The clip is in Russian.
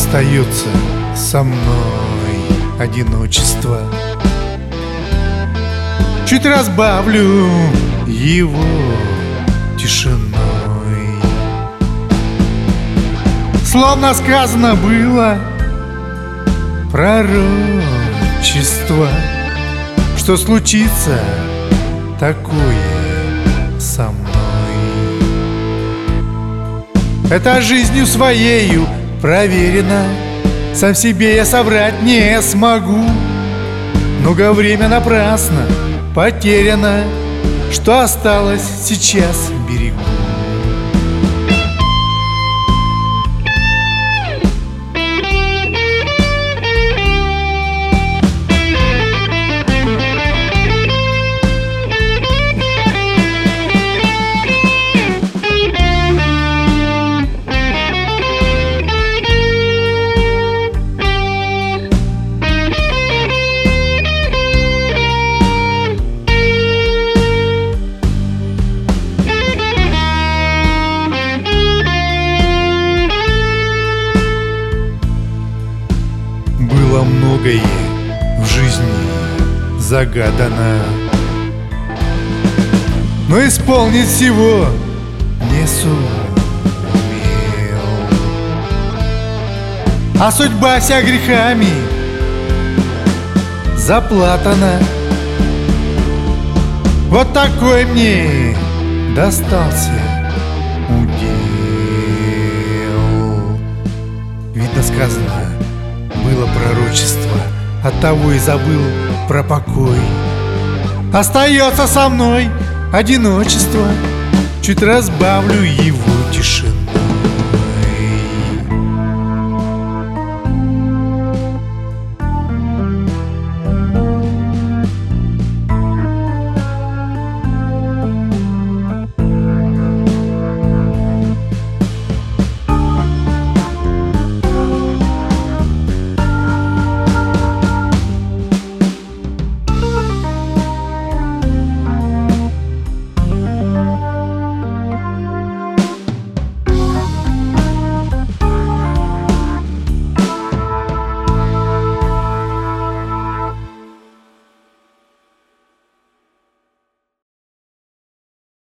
Остается со мной одиночество. Чуть разбавлю его тишиной. Словно сказано было пророчество Что случится такое со мной. Это жизнью своею проверено. Сам себе я соврать не смогу. Много время напрасно потеряно. Что осталось сейчас берегу Было многое в жизни загадано. Но исполнить всего не сумел. А судьба вся грехами заплатана. Вот такой мне достался было пророчество От того и забыл про покой. Остается со мной одиночество. Чуть разбавлю его тишину